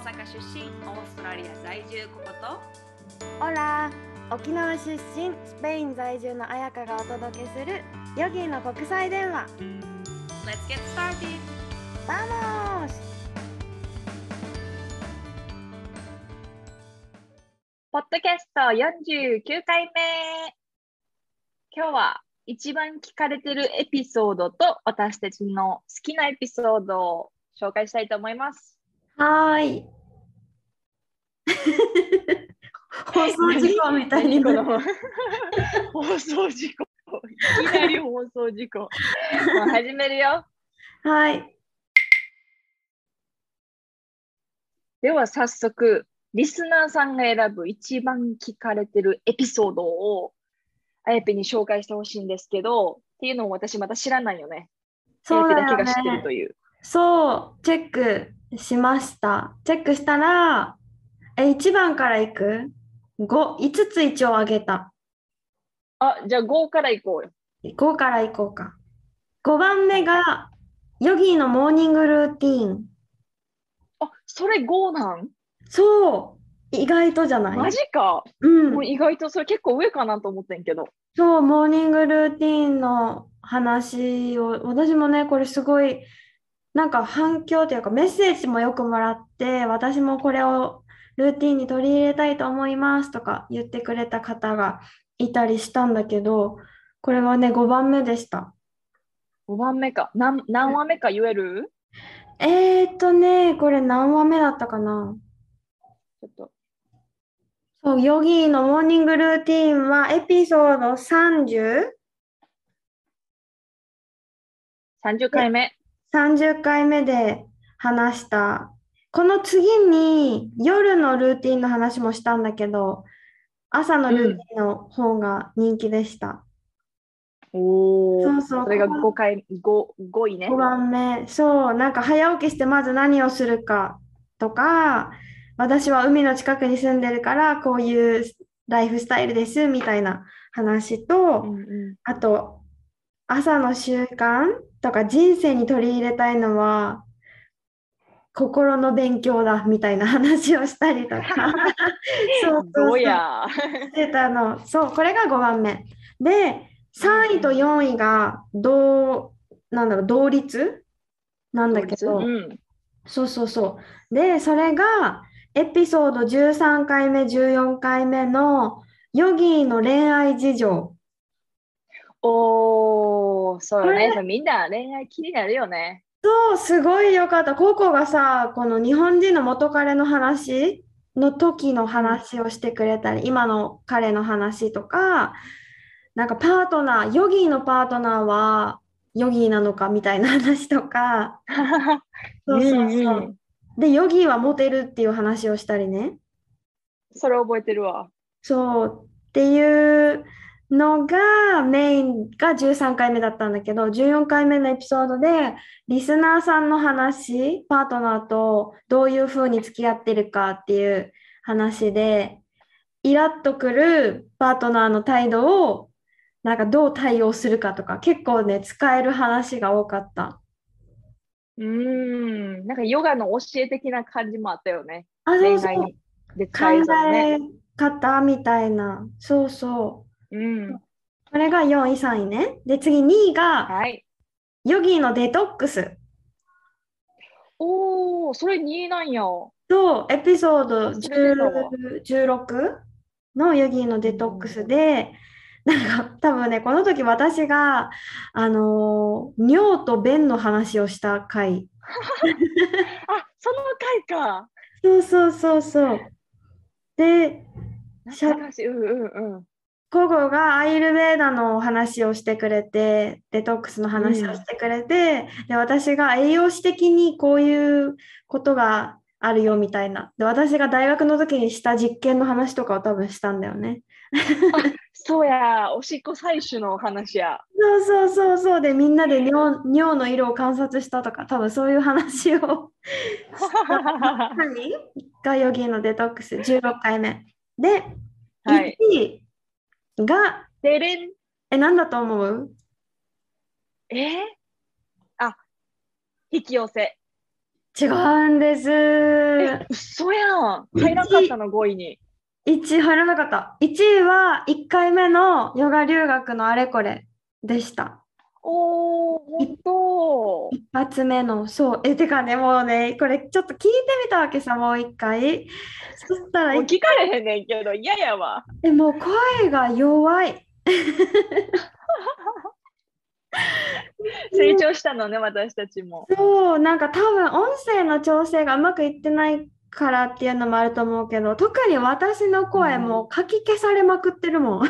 阪出身オーストラリア在住ココと？オラ沖縄出身スペイン在住の彩香がお届けするヨギの国際電話 Let's get started! ¡Vamos! ポッドキャスト49回目今日は一番聞かれてるエピソードと私たちの好きなエピソードを紹介したいと思います。はーい。放送事故みたいに何この？放送事故。いきなり放送事故。始めるよ。はい。では早速、リスナーさんが選ぶ一番聞かれてるエピソードをあやぺに紹介してほしいんですけど、っていうのを私また知らないよね。そうだよあやぺだけが知ってるね。という。そう、チェックしました。チェックしたら、え、1番からいく ?5、5つ一応あげた。あ、じゃあ5からいこうよ。5からいこうか。5番目が、ヨギーのモーニングルーティーン。あ、それ5なん？そう、意外とじゃない？マジか。うんもう意外とそれ結構上かなと思ってんけど。そう、モーニングルーティンの話を、私もね、これすごい、なんか反響というかメッセージもよくもらって、私もこれをルーティンに取り入れたいと思いますとか言ってくれた方がいたりしたんだけど、これはね、5番目でした。5番目か。何何話目か言える？えーとね、これ何話目だったかな？ちょっと。そう、ヨギーのモーニングルーティンはエピソード 30? 30回目。30回目で話した。この次に夜のルーティンの話もしたんだけど、朝のルーティンの方が人気でした。おお。そうそうそれがここ5回、5、5位ね。5番目、そう、なんか早起きしてまず何をするかとか、私は海の近くに住んでるからこういうライフスタイルですみたいな話と、うんうあと、朝の習慣とか人生に取り入れたいのは、心の勉強だみたいな話をしたりとか、そうそうそうや。してたの。そう、これが5番目。で、3位と4位が同、なんだろう、同率？なんだけど、うん。そうそうそう。で、それがエピソード13回目、14回目のヨギーの恋愛事情。おお、そうね。みんな恋愛気になるよね。そう、すごいよかった。ココがさ、この日本人の元彼の話の時の話をしてくれたり、今の彼の話とか、なんかパートナー、ヨギーのパートナーはヨギーなのかみたいな話とか、そうそううんそうう。で、ヨギーはモテるっていう話をしたりね。それ覚えてるわ。そうっていうのがメインが13回目だったんだけど14回目のエピソードでリスナーさんの話パートナーとどういうふうに付き合ってるかっていう話でイラッとくるパートナーの態度をなんかどう対応するかとか結構ね使える話が多かった。うーん。なんかヨガの教え的な感じもあったよね。あ、そうそうで使え考。え方みたいなそうそううん。これが4位3位ねで次2位がはい。ヨギーのデトックスおお、それ2位なんや。とエピソード忘れてたわ10 16のヨギーのデトックスで、なんか多分ね、この時私が、あのー尿と便の話をした回。あ、その回か。そうそうそうそう。で、しゃ。うんうんうん。コゴがアイルベーダのお話をしてくれて、デトックスの話をしてくれて、で、私が栄養士的にこういうことがあるよみたいな。で、私が大学の時にした実験の話とかを多分したんだよね。そうや、おしっこ採取の話や。そうそうそうそう。で、みんなで尿、尿の色を観察したとか、多分そういう話を 何？がヨギのデトックス16回目。で、はい1位が、でれん。え、なんだと思う？え？ーあ、引き寄せ。違うんです。え、嘘やん。入らんかったの、5位に。1位入らなかった。1位は1回目のヨガ留学のあれこれでした。おー、ほんと。一発目の、そう。え、てかね、もうね、これちょっと聞いてみたわけさ、もう一回。そしたら聞かれへんねんけど、嫌やわ。え、もう声が弱い。成長したのね、私たちも。そう、なんか多分音声の調整がうまくいってないからっていうのもあると思うけど、特に私の声もかき消されまくってるもん。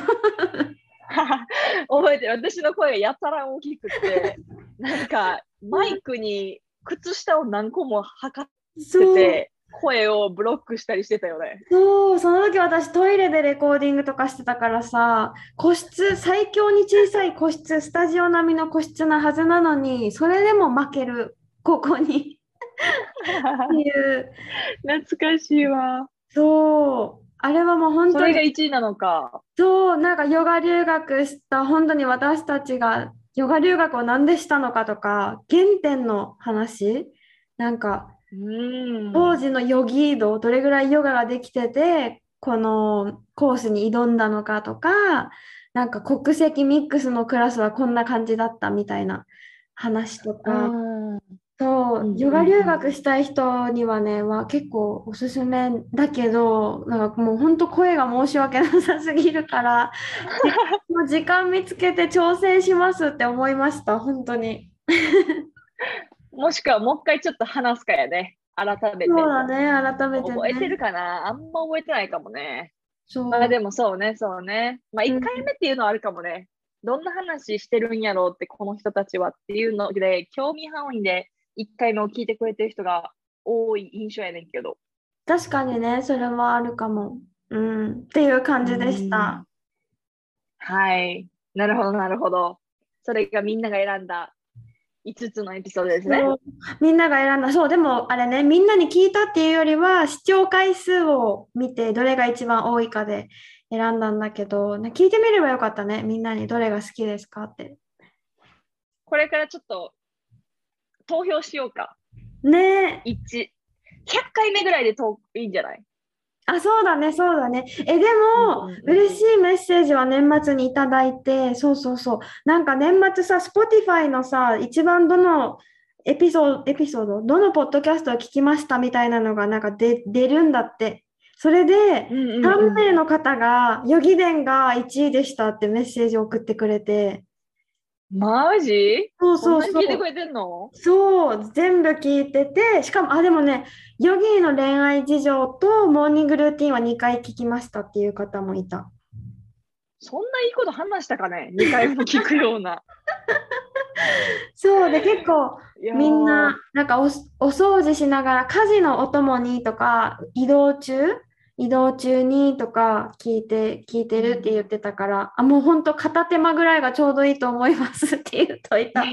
覚えてる。私の声がやたら大きくて、なんか、マイクに靴下を何個も測っ。てて、声をブロックしたりしてたよね。そう、その時私トイレでレコーディングとかしてたからさ、個室、最強に小さい個室、スタジオ並みの個室なはずなのに、それでも負ける、ここに っていう。懐かしいわ。そう、あれはもう本当それがに、1位なのか。そう、なんかヨガ留学した、本当に私たちがヨガ留学をなんでしたのかとか、原点の話、なんか、うん。当時のヨギード、どれぐらいヨガができてて、このコースに挑んだのかとか、なんか国籍ミックスのクラスはこんな感じだったみたいな話とか、うんそうう、んヨガ留学したい人にはね、は結構おすすめだけど、なんかもう本当声が申し訳なさすぎるから、もう時間見つけて挑戦しますって思いました、本当に。もしくはもう一回ちょっと話すかやね。改めて。そうだね、改めてね。覚えてるかな？あんま覚えてないかもね。そう。まあでもそうね、そうね。まあうん1回目っていうのはあるかもね。どんな話してるんやろうって、この人たちはっていうので、興味範囲で1回目を聞いてくれてる人が多い印象やねんけど。確かにね、それはあるかも。うん、っていう感じでした。はい。なるほど、なるほど。それがみんなが選んだ5つのエピソードですね。みんなが選んだ。そう、でもあれね、みんなに聞いたっていうよりは、視聴回数を見て、どれが一番多いかで選んだんだけど、ね、聞いてみればよかったね、みんなにどれが好きですかって。これからちょっと投票しようか。ねえ。1。100回目ぐらいでといいんじゃない？あ、そうだね、そうだね。え、でも、うんうんうん嬉しいメッセージは年末にいただいて、そうそうそう。なんか年末さ、Spotify のさ、一番どのエピソード、エピソード、どのポッドキャストを聞きましたみたいなのがなんか出出るんだって。それで、3名の方が、ヨギ伝が1位でしたってメッセージを送ってくれて、マジ？そうそうそう。聞いてくれてんの？そう、全部聞いてて、しかも、あ、でもね、ヨギの恋愛事情とモーニングルーティンは2回聞きましたっていう方もいた。そんないいこと話したかね ?2 回も聞くような。そうで、結構みんな、なんかお、お掃除しながら、家事のお供にとか、移動中、移動中にとか聞いて、聞いてるって言ってたから、あ、もう本当片手間ぐらいがちょうどいいと思いますって言っといた。そう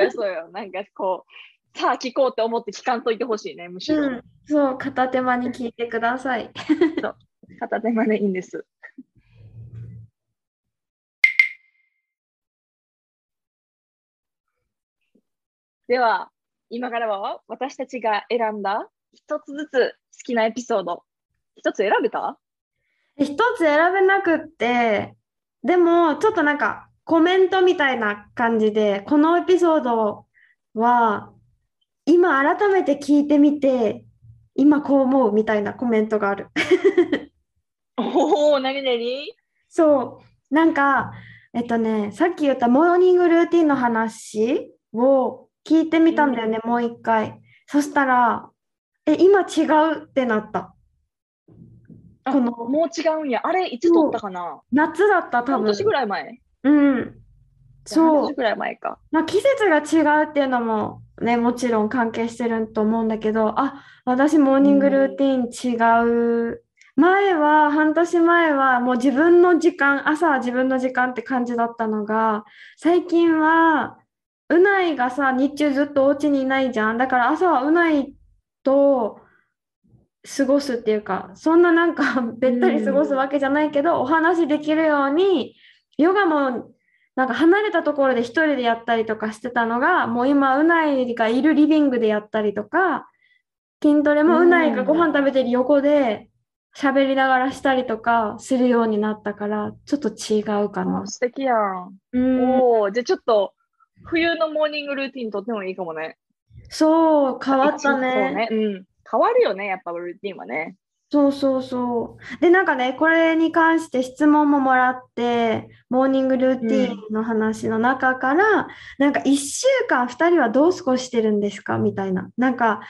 よ、そうよ。なんかこう、さあ聞こうって思って聞かんといてほしいね、むしろ。うん、そう、片手間に聞いてください。片手間でいいんです。では、今からは私たちが選んだ一つずつ好きなエピソード。一つ選べた？一つ選べなくって、でも、ちょっとなんか、コメントみたいな感じで、このエピソードは、今改めて聞いてみて、今こう思うみたいなコメントがある。おお、なになにそう、なんか、えっとね、さっき言ったモーニングルーティンの話を聞いてみたんだよね、もう一回。そしたら、え、今違うってなった。あこのもう違うんや。あれ、いつ撮ったかな？夏だった、多分。半年ぐらい前うん。半そう年。ぐらい前か。まあ、季節が違うっていうのもね、もちろん関係してると思うんだけど、あ、私モーニングルーティン違う。前は、半年前はもう自分の時間、朝は自分の時間って感じだったのが、最近は、うないがさ、日中ずっとお家にいないじゃん。だから朝はうないと過ごすっていうか、そんななんかべったり過ごすわけじゃないけど、お話できるように、ヨガもなんか離れたところで一人でやったりとかしてたのが、もう今、うないがいるリビングでやったりとか、筋トレもううんないがご飯食べてる横で喋りながらしたりとかするようになったから、ちょっと違うかなあ。素敵やん。うん、おお、じゃあちょっと冬のモーニングルーティンとってもいいかもね。そう、変わったね。ね。うん。変わるよね、やっぱルーティンはね。そうそうそう。で、なんかね、これに関して質問ももらって、モーニングルーティンの話の中から、なんか1週間2人はどう過ごしてるんですか？みたいな。なんか、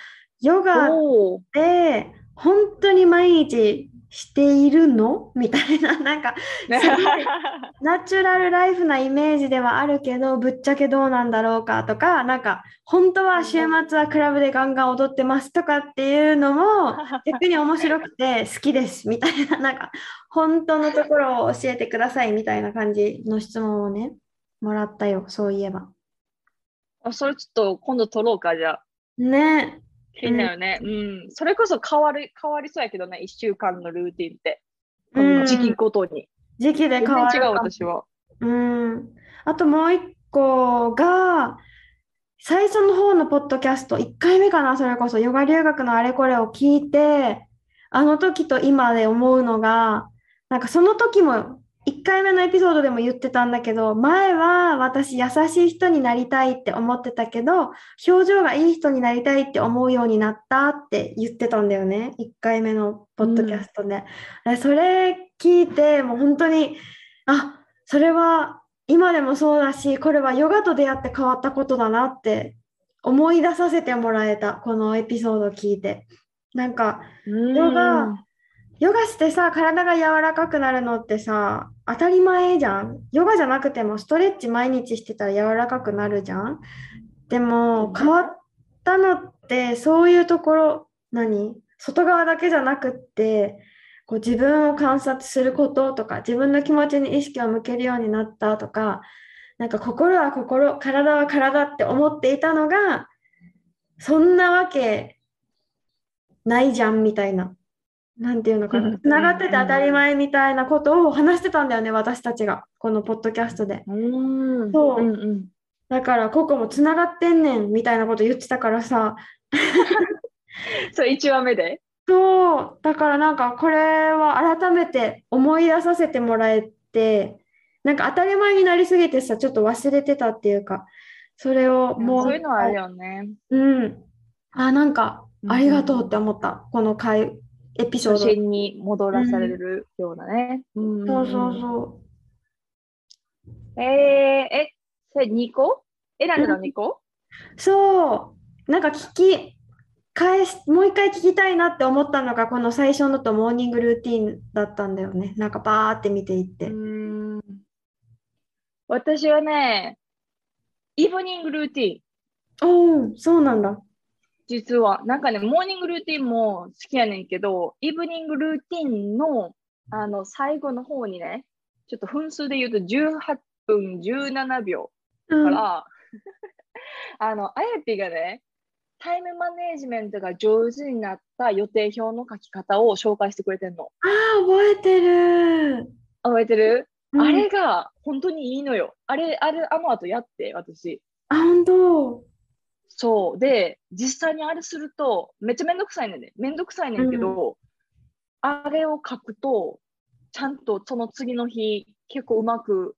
ヨガっおお。て本当に毎日しているの？みたいな、なんか、ナチュラルライフなイメージではあるけど、ぶっちゃけどうなんだろうかとか、なんか、本当は週末はクラブでガンガン踊ってますとかっていうのも、逆に面白くて好きですみたいな、なんか、本当のところを教えてくださいみたいな感じの質問をね、もらったよ、そういえば。あそれちょっと今度撮ろうか、じゃあ。ね、気になるね。うん。それこそ変わる、変わりそうやけどね、1週間のルーティンって。うん時期ごとに。時期で全変わ然違う。私は。うん。あともう一個が、最初の方のポッドキャスト、1回目かな、それこそ、ヨガ留学のあれこれを聞いて、あの時と今で思うのが、なんかその時も、1回目のエピソードでも言ってたんだけど、前は私優しい人になりたいって思ってたけど、表情がいい人になりたいって思うようになったって言ってたんだよね、1回目のポッドキャストで。でそれ聞いて、もう本当に、あ、それは今でもそうだし、これはヨガと出会って変わったことだなって思い出させてもらえた、このエピソードを聞いて。なんか、ヨガ、ヨガしてさ、体が柔らかくなるのってさ、当たり前じゃん。ヨガじゃなくてもストレッチ毎日してたら柔らかくなるじゃん。でも、変わったのって、そういうところ、何？外側だけじゃなくって、こう自分を観察することとか、自分の気持ちに意識を向けるようになったとか、なんか心は心、体は体って思っていたのが、そんなわけないじゃんみたいな。なんていうのかな。うんつながってて当たり前みたいなことを話してたんだよね、私たちが。このポッドキャストで。うん。そううんうん。だから、ココもつながってんねんみたいなこと言ってたからさ。それ1話目でそう、だからなんかこれは改めて思い出させてもらえて、なんか当たり前になりすぎてさ、ちょっと忘れてたっていうか、それをもうそういうのはあるよね。うん。あ、なんかうんありがとうって思った、この回、エピソード。初心に戻らされるようなね。うんそうそうそう。えー、え、それ2個？選んだの2個？そう、なんか聞き返し、もう一回聞きたいなって思ったのが、この最初のとモーニングルーティンだったんだよね。なんかバーって見ていって。うん。私はね、イブニングルーティン。おお、そうなんだ。実は、なんかね、モーニングルーティンも好きやねんけど、イブニングルーティンの、あの、最後の方にね、ちょっと分数で言うと18分17秒うんから、あの、あやぴがね、タイムマネージメントが上手になった予定表の書き方を紹介してくれてんの。ああ、覚えてる。覚えてる、うんあれが本当にいいのよ。あれ、あれ、あの後やって、私。あ、本当。そう。で、実際にあれすると、めっちゃめんどくさいねんね。めんどくさいねんけど、あれを書くと、ちゃんとその次の日、結構うまく、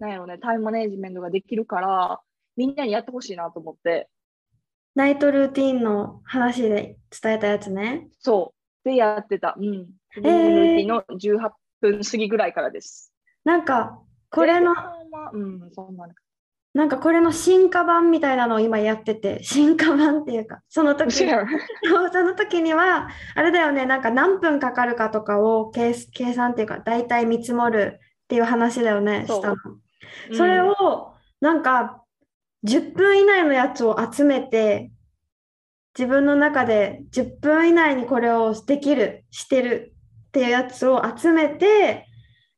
なんやろね、タイムマネージメントができるから、みんなにやってほしいなと思って、ナイトルーティンの話で伝えたやつね。そう。で、やってた。うん。ルーティンの18分過ぎぐらいからです。なんか、これので、うん、そんなの。なんかこれの進化版みたいなのを今やってて、進化版っていうか、その時、その時には、あれだよね、なんか何分かかるかとかを計計算っていうか、大体見積もるっていう話だよね、したの。それうんを、なんか、10分以内のやつを集めて、自分の中で10分以内にこれをできる、してるっていうやつを集めて、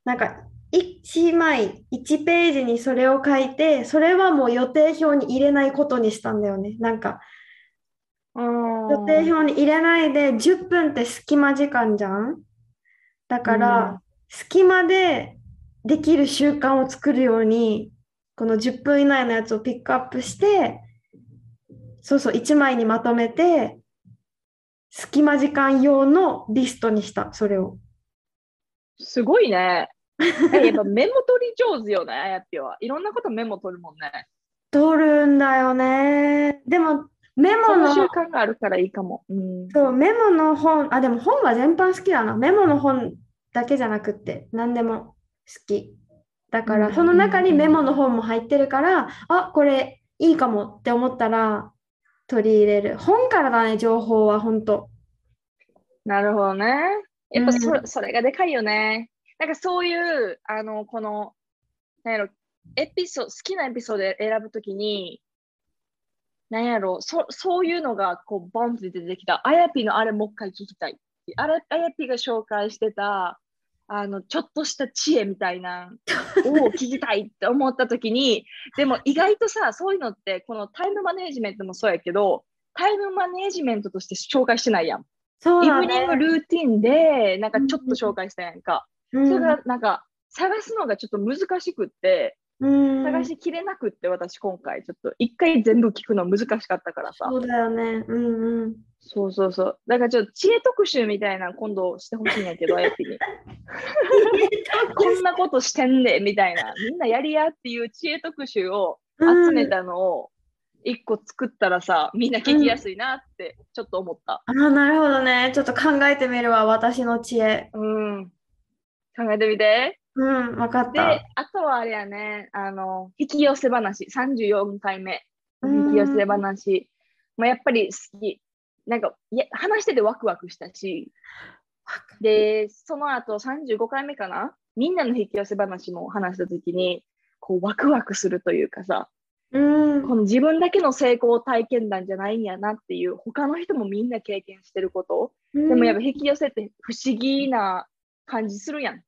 なんか1枚、1ページにそれを書いて、それはもう予定表に入れないことにしたんだよね。なんかうん予定表に入れないで10分って隙間時間じゃん？だから、隙間でできる習慣を作るように、この10分以内のやつをピックアップして、そうそう、1枚にまとめて、隙間時間用のリストにした、それを。すごいね。えやっぱメモ取り上手よね、あやっぴは。いろんなことメモ取るもんね。取るんだよね。でも、メモの、習慣があるからいいかも。うん。そう、メモの本、あ、でも本は全般好きだな。メモの本だけじゃなくって、何でも好き。だから、うんその中にメモの本も入ってるから、あ、これいいかもって思ったら取り入れる。本からだね、情報は本当。なるほどね。やっぱそ,、うんそれがでかいよね。なんかそういう、あの、この、なんやろ、エピソード、好きなエピソードで選ぶときに、なんやろ、そそういうのがこう、ボンって出てきた。あやぴのあれもう一回聞きたい。あれあやぴが紹介してた、あの、ちょっとした知恵みたいなを聞きたいって思ったときに、でも意外とさ、そういうのって、このタイムマネージメントもそうやけど、タイムマネージメントとして紹介してないやん。そうだイブニングね。ルーティンで、なんかちょっと紹介したやんか。うんそれがなんか探すのがちょっと難しくって、うん探しきれなくって、私今回ちょっと一回全部聞くの難しかったからさ。そうだよね。うんうん。そうそうそう。だからちょっと知恵特集みたいなの今度してほしいんやけど、あやぴに。こんなことしてんで、みたいな。みんなやりやっていう知恵特集を集めたのを一個作ったらさ、みんな聞きやすいなってちょっと思った。あ、なるほどね。ちょっと考えてみるわ、私の知恵。うん。考えてみて。うん、わかっでた。、あとはあれやね、あの、引き寄せ話、34回目、うん引き寄せ話。まあ、やっぱり好き。なんか、いや話しててワクワクしたし、で、その後35回目かなみんなの引き寄せ話も話したときに、こう、ワクワクするというかさ、うん、この自分だけの成功体験談じゃないんやなっていう、他の人もみんな経験してること。でもやっぱ引き寄せって不思議な感じするやん。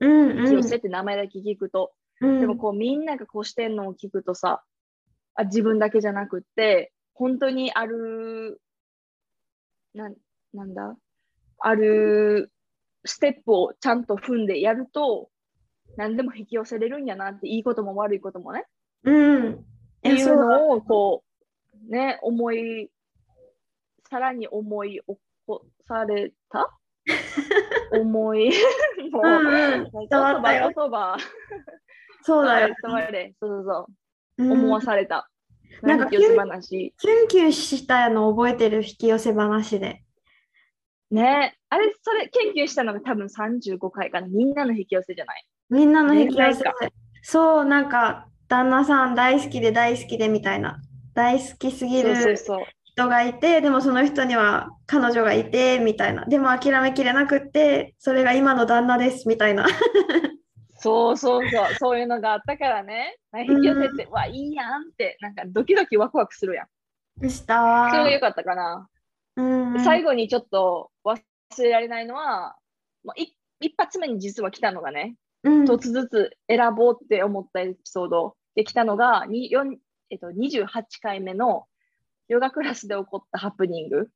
うん、引き寄せって名前だけ聞くと。うん、でもこうみんながこうしてんのを聞くとさ、あ自分だけじゃなくって、本当にある、なんなんだ、あるステップをちゃんと踏んでやると、何でも引き寄せれるんやなって、いいことも悪いこともね。うん。っていうのをこう、ね、思い、さらに思い起こされた？思い、もう、うんうん言伝わったよ葉、言葉、そうだよ。伝われ、そうそうそう。うん思わされた。なんか引き寄せ話。キュンキュンしたの覚えてる引き寄せ話で。ねあれ、それ、研究したのが多分35回かな。みんなの引き寄せじゃない？みんなの引き寄せ。そう、なんか、旦那さん大好きで大好きでみたいな。大好きすぎそうそうるそう。人がいて、でもその人には彼女がいて、みたいな。でも諦めきれなくって、それが今の旦那です、みたいな。そうそうそう。そういうのがあったからね。引き寄せって、わ、いいやんって、なんかドキドキワクワクするやん。した。それが良かったかな。うんうん最後にちょっと忘れられないのは、まあ、い一発目に実は来たのがね、うん一つずつ選ぼうって思ったエピソードで来たのが、にえっと、28回目のヨガクラスで起こったハプニング？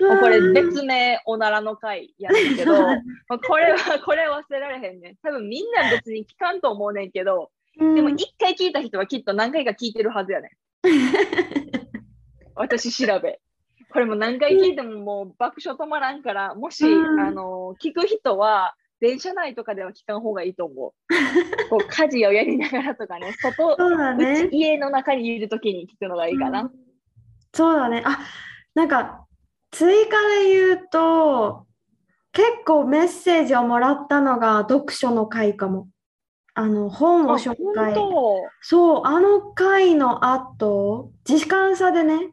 もうこれ別名おならの回やねんけど、まあこれは、これ忘れられへんねん。多分みんな別に聞かんと思うねんけど、うんでも一回聞いた人はきっと何回か聞いてるはずやねん。私調べ。これも何回聞いてももう爆笑止まらんから、もし、うんあの聞く人は電車内とかでは聞かん方がいいと思う。こう家事をやりながらとかね、外、そうだう。家の中にいるときに聞くのがいいかな。うんそうだね。あ、なんか追加で言うと、結構メッセージをもらったのが読書の回かも。あの本をあ紹介。本そう、あの回の後、時間差でね、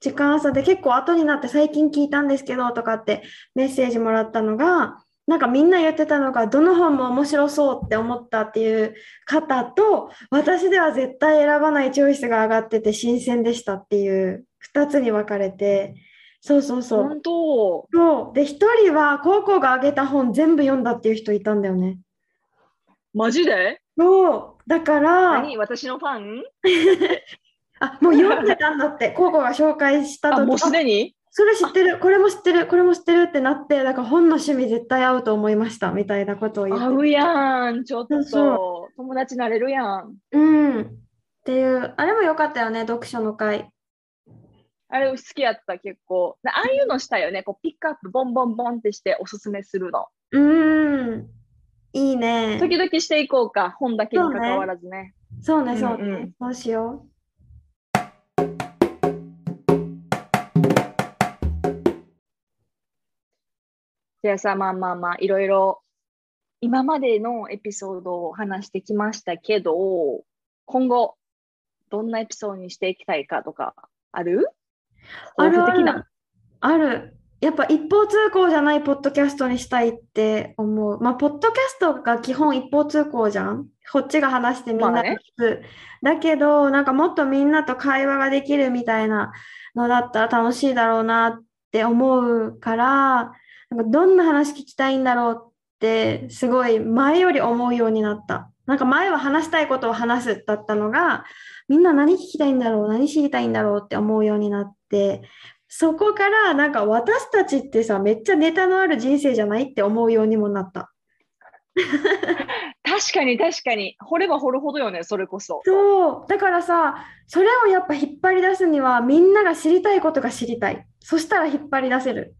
時間差で結構後になって最近聞いたんですけどとかってメッセージもらったのが、なんかみんな言ってたのが、どの本も面白そうって思ったっていう方と、私では絶対選ばないチョイスが上がってて新鮮でしたっていう2つに分かれて、そうそう当、そう。本当。そう。で、1人は高校が挙げた本全部読んだっていう人いたんだよね。マジで？そう、だから、何？私のファン？あ、もう読んでたんだって、コウコが紹介したあ、時もうすであに？それ知ってる、これも知ってる、これも知ってるってなって、だから本の趣味絶対合うと思いましたみたいなことを言って合うやん、ちょっそうと。友達なれるやん。うん。っていう、あれも良かったよね、読書の会。あれ好きやった、結構。ああいうのしたよね。こうピックアップ、ボンボンボンってしておすすめするの。うーん。いいね。時々していこうか。本だけに関わらずね。そうね、そうねうんうん。そうしよじゃあさ、まあまあまあ、いろいろ今までのエピソードを話してきましたけど、今後、どんなエピソードにしていきたいかとか、ある？う。あるある。やっぱ一方通行じゃないポッドキャストにしたいって思う。まあ、ポッドキャストが基本一方通行じゃん。こっちが話してみんなで聞く。だけど、なんかもっとみんなと会話ができるみたいなのだったら楽しいだろうなって思うから、なんかどんな話聞きたいんだろうって、すごい前より思うようになった。なんか前は話したいことを話すだったのが、みんな何聞きたいんだろう、何知りたいんだろうって思うようになって、そこからなんか私たちってさ、めっちゃネタのある人生じゃないって思うようにもなった。確かに確かに。掘れば掘るほどよね、それこそ。そう、だからさ、それをやっぱ引っ張り出すには、みんなが知りたいことが知りたい。そしたら引っ張り出せる。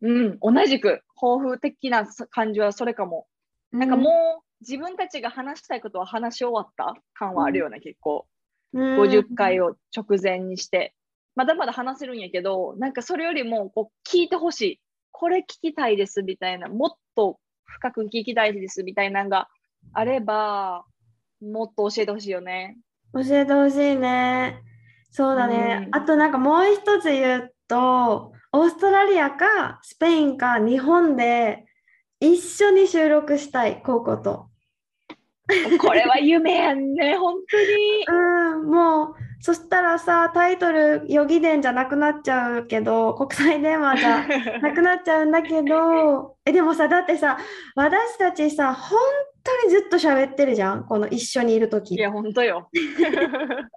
うん、同じく、抱負的な感じはそれかも。なんかもう、自分たちが話したいことは話し終わった？感はあるよね、結構。うん、50回を直前にして。まだまだ話せるんやけど、なんかそれよりもこう聞いてほしい。これ聞きたいですみたいな、もっと深く聞きたいですみたいなのがあれば、もっと教えてほしいよね。教えてほしいね。そうだね。うんあとなんかもう一つ言うと、オーストラリアかスペインか日本で一緒に収録したい、コウコと。これは夢やんね、本当に。うん、もう、そしたらさ、タイトル、予義電じゃなくなっちゃうけど、国際電話じゃ なくなっちゃうんだけど、え、でもさ、だってさ、私たちさ、本当にずっと喋ってるじゃん、この一緒にいるとき。いや、本当よ。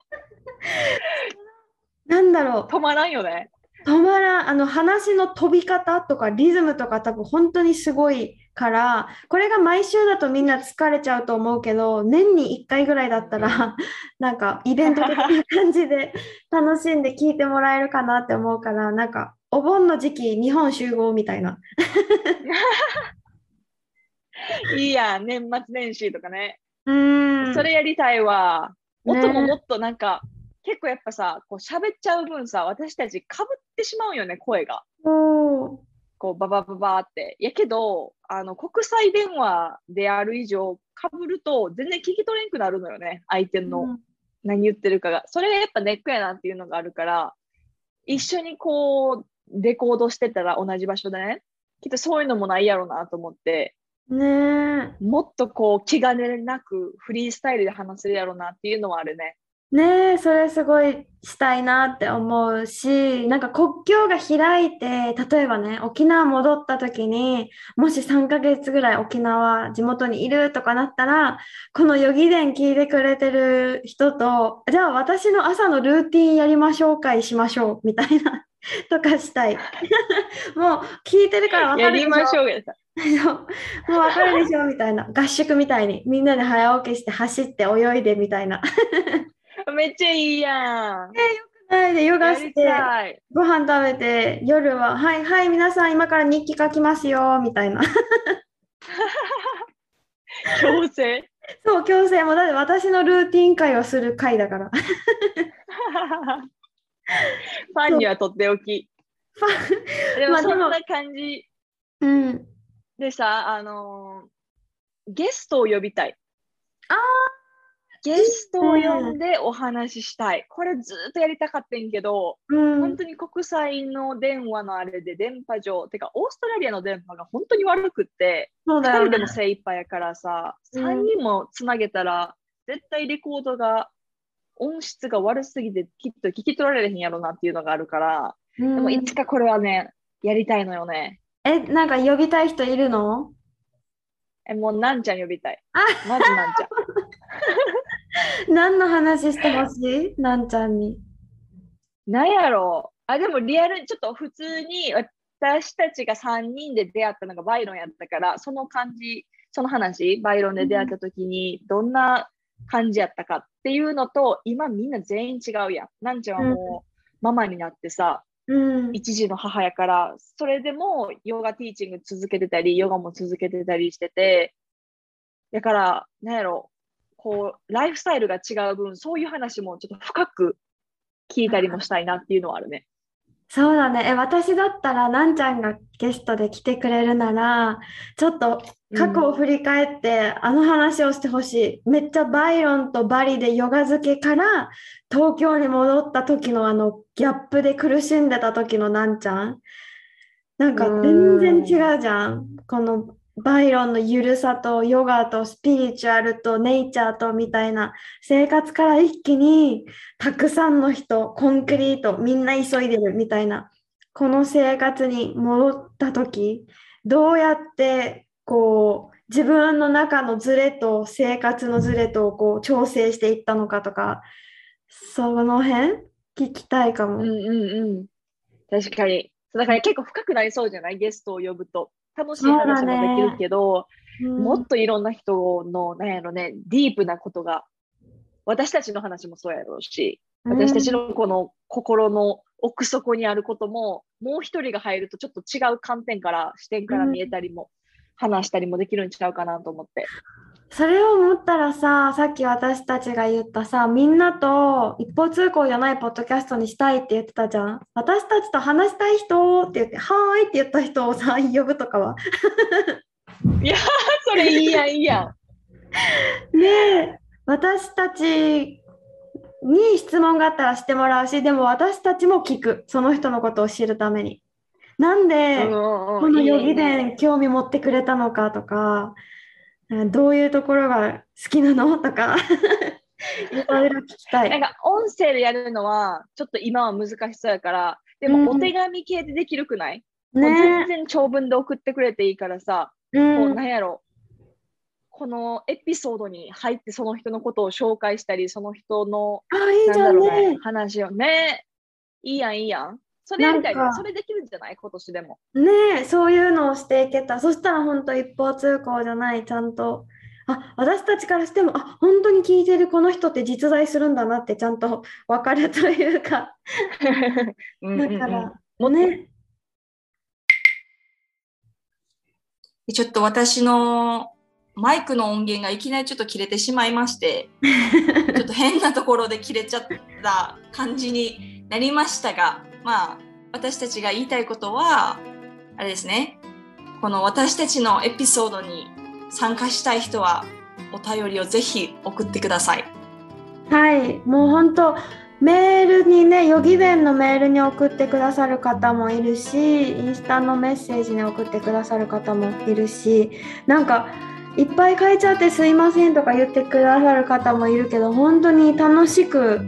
なんだろう、止まらんよね。止まらん、あの話の飛び方とかリズムとか多分本当にすごいから、これが毎週だとみんな疲れちゃうと思うけど、年に1回ぐらいだったら、なんかイベント的な感じで楽しんで聞いてもらえるかなって思うから、なんかお盆の時期、日本集合みたいな。いいやん、年末年始とかね。うーん。それやりたいわ。ね音ももっとなんか、結構やっぱさ、こう喋っちゃう分さ、私たちかぶってしまうよね、声が。こうババババーって。やけど、あの国際電話である以上、かぶると全然聞き取れんくなるのよね、相手の何言ってるかが。それがやっぱネックやなっていうのがあるから、一緒にこう、レコードしてたら同じ場所でね、きっとそういうのもないやろなと思って、ねえ。もっとこう気兼ねなくフリースタイルで話せるやろなっていうのはあるね。ねえ、それすごいしたいなって思うし、なんか国境が開いて、例えばね、沖縄戻った時に、もし3ヶ月ぐらい沖縄、地元にいるとかなったら、この予義電聞いてくれてる人と、じゃあ私の朝のルーティンやりましょう会しましょう、みたいな、とかしたい。もう聞いてるからわかやるでしょりましょうもうわかるでしょみたいな。合宿みたいに。みんなで早起きして走って泳いでみたいな。めっちゃいいやん。はい、で、ヨガして。ご飯食べて、夜は、はい、はい、皆さん今から日記書きますよ、みたいな。強制？そう、強制も、だって私のルーティン会をする会だから。ファンにはとっておき。ファでもまあでもそんな感じうん。でさ、あのーゲストを呼びたい。あーゲストを呼んでお話ししたい。これずっとやりたかったんけど、うん本当に国際の電話のあれで電波上、てかオーストラリアの電波が本当に悪くって、2そうだよね人でも精一杯やからさ、うん3人もつなげたら、絶対レコードが音質が悪すぎてきっと聞き取られへんやろなっていうのがあるから、うんでもいつかこれはね、やりたいのよね。え、なんか呼びたい人いるの？え、もうなんちゃん呼びたい。あまずなんちゃん。何の話してほしい？なんちゃんに。なんやろう。あ、でもリアル、ちょっと普通に私たちが3人で出会ったのがバイロンやったから、その感じ、その話、バイロンで出会った時にどんな感じやったかっていうのと、今みんな全員違うやん。なんちゃんはもうママになってさ、うん。一児の母やから、それでもヨガティーチング続けてたり、ヨガも続けてたりしてて、だから、なんやろ、こう、ライフスタイルが違う分、そういう話もちょっと深く聞いたりもしたいなっていうのはあるね。そうだね。え、私だったら、なんちゃんがゲストで来てくれるなら、ちょっと過去を振り返って、あの話をしてほしい。めっちゃバイロンとバリでヨガ漬けから東京に戻った時のあのギャップで苦しんでた時のなんちゃん。なんか全然違うじゃん。このバイロンのゆるさとヨガとスピリチュアルとネイチャーとみたいな生活から一気にたくさんの人、コンクリート、みんな急いでるみたいな、この生活に戻った時、どうやってこう自分の中のズレと生活のズレとこう調整していったのかとか、その辺聞きたいかも。うんうんうん。確かに。だから結構深くなりそうじゃない？ゲストを呼ぶと。楽しい話もできるけど、うん。もっといろんな人の、なんやろね、ディープなことが、私たちの話もそうやろうし、私たちのこの心の奥底にあることも、もう一人が入るとちょっと違う観点から、視点から見えたりも、話したりもできるんちゃうかなと思って。それを思ったらさ、さっき私たちが言ったさ、みんなと一方通行じゃないポッドキャストにしたいって言ってたじゃん。私たちと話したい人って言って、はーいって言った人をさ、呼ぶとかは。それいいやん、いいやん。で、私たちに質問があったらしてもらうし、でも私たちも聞く。その人のことを知るために。なんで、ここのヨギ伝興味持ってくれたのかとか、どういうところが好きなの？とか、いろいろ聞きたい。なんか音声でやるのは、ちょっと今は難しそうやから、でうん。もお手紙系でできるくない、もう全ね然長文で送ってくれていいからさ、う、もうんなんやろ、このエピソードに入ってその人のことを紹介したり、その人の、あ、いいなんじゃんだろうねね。、話を。ね、いいやん、いいやん。それやりたいそれできるんじゃない？今年でも。ねえ、そういうのをしていけた。そしたら本当一方通行じゃない、ちゃんと。あ、私たちからしても、あ、本当に聞いてるこの人って実在するんだなってちゃんと分かるというか。だから、もね。でちょっと私のマイクの音源がいきなりちょっと切れてしまいまして、ちょっと変なところで切れちゃった感じになりましたが、まあ、私たちが言いたいことは、あれですね、この私たちのエピソードに参加したい人は、お便りをぜひ送ってください。はい、もう本当メールにね、ヨギ弁のメールに送ってくださる方もいるし、インスタのメッセージに送ってくださる方もいるし、なんかいっぱい書いちゃってすいませんとか言ってくださる方もいるけど、本当に楽しく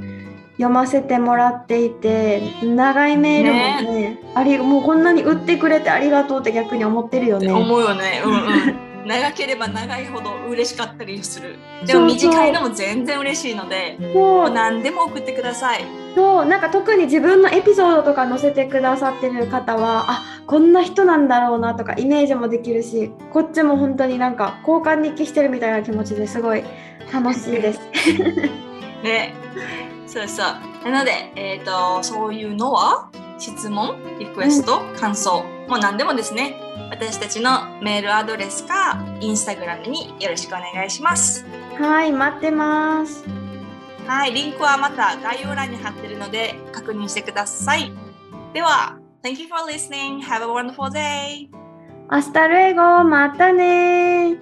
読ませてもらっていて、長いメールもね、ありもうこんなに売ってくれてありがとうって逆に思ってるよね。思うよね。うんうん。長ければ長いほど嬉しかったりする。でも短いのも全然嬉しいので、もう何でも送ってください。そうなんか特に自分のエピソードとか載せてくださってる方はあこんな人なんだろうなとかイメージもできるしこっちも本当になんか交換日記してるみたいな気持ちですごい楽しいです。ね。そうそう。なので、えっ、と、そういうのは、質問、リクエスト、感想、もう何でもですね、私たちのメールアドレスか、インスタグラムによろしくお願いします。はい待ってます。はい、リンクはまた概要欄に貼ってるので、確認してください。では、Thank you for listening. Have a wonderful day. Hasta luego またね